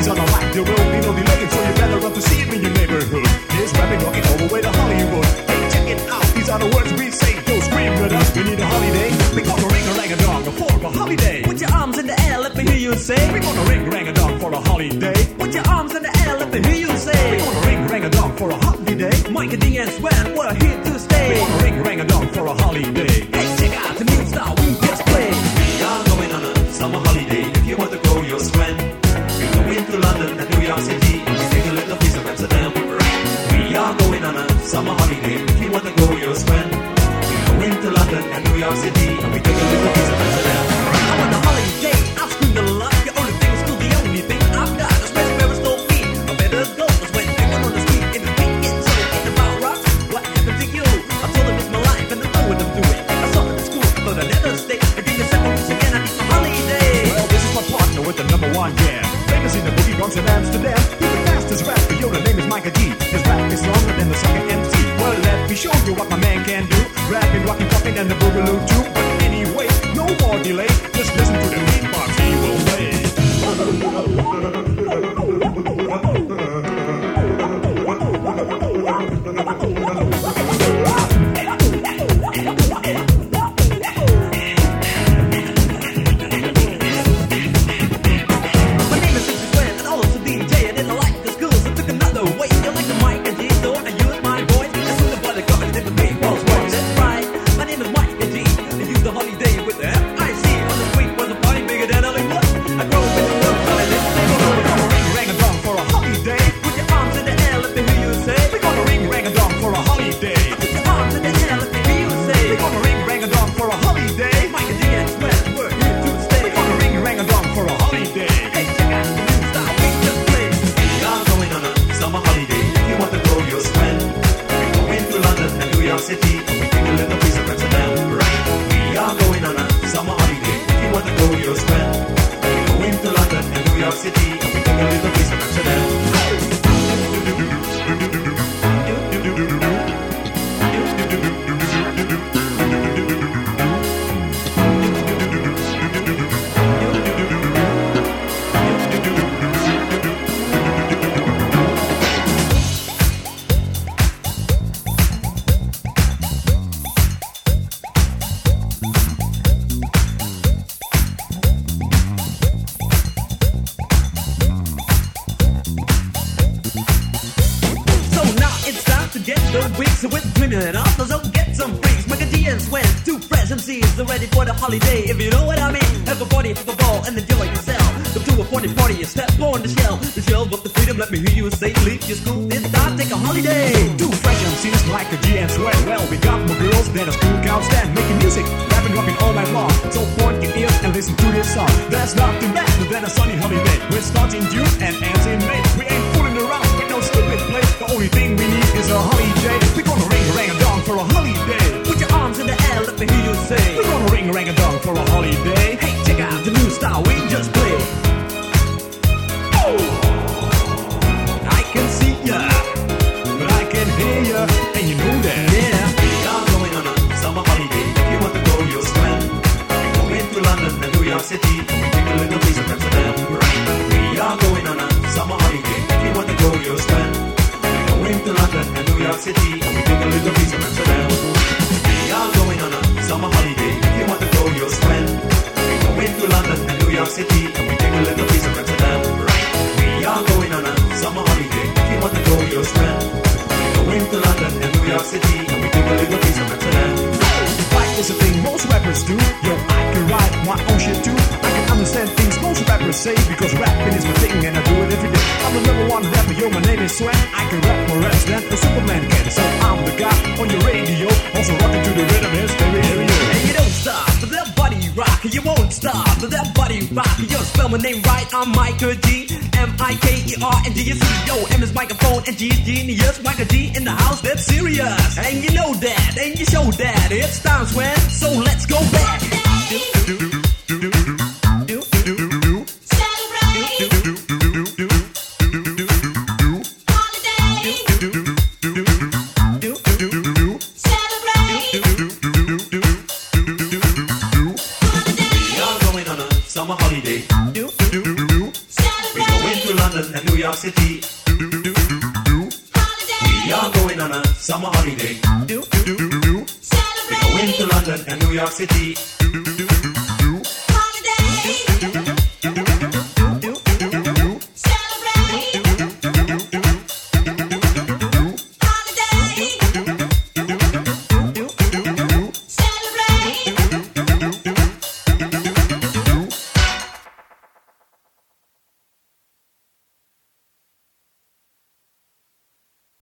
he's on the mic there will be no delay So you better run to see him in your neighborhood. He's rapping, rocking all the way to Hollywood. Hey check it out, these are the words we say Scream with us, we need a holiday We gonna ring a rang a dong for a holiday Put your arms in the air, let me hear you say. We gonna ring rang a dong for a holiday Put your arms in the air, let me hear you say. We gonna ring rang a dong for a holiday Miker G and Sven, we're here to stay. We gonna ring rang a dong for a holiday Hey, check out the new style we just played. We are going on a summer holiday. If you want to go, you'll spend. We go into London and New York City. We take a little piece of Amsterdam. We are going on a summer holiday. London and and also so get some freaks. Miker G and Sven, two fresh are ready for the holiday. If you know what I mean, have a party, have a ball, and enjoy yourself. Come to a party party and step on the shell. The shell of the freedom, let me hear you say, leave your school this time, take a holiday. Two fresh MCs like a G and Sweat. Well, we got more girls than a school cow stand. Making music, rapping, rocking all night long. So point your ears and listen to this song. There's nothing better than a sunny holiday. We're starting June and ends in May. We ain't fooling around with no stupid play. The only thing we need is a holiday. We're for a holiday. Hey, check out the new style we just played. Oh, I can see ya. But I can hear ya, and you know that. Yeah. We are going on a summer holiday. If you want to go, you'll spend. We go into London and New York City. And to say because rapping is my thing and I do it every day. I'm the number one rapper, yo, my name is Swag. I can rap more raps than a Superman can, so I'm the guy on your radio. Also rocking to the rhythm is very. And you don't stop, but that body rock, you won't stop, but that body rock. You spell my name right, I'm Miker G. M I K E R and G Yo, M is microphone and G is genius. Miker G in the house, that's serious. And you know that, and you show that. It's time, when, so let's go back. City. We are going on a summer holiday. We're going to London and New York City.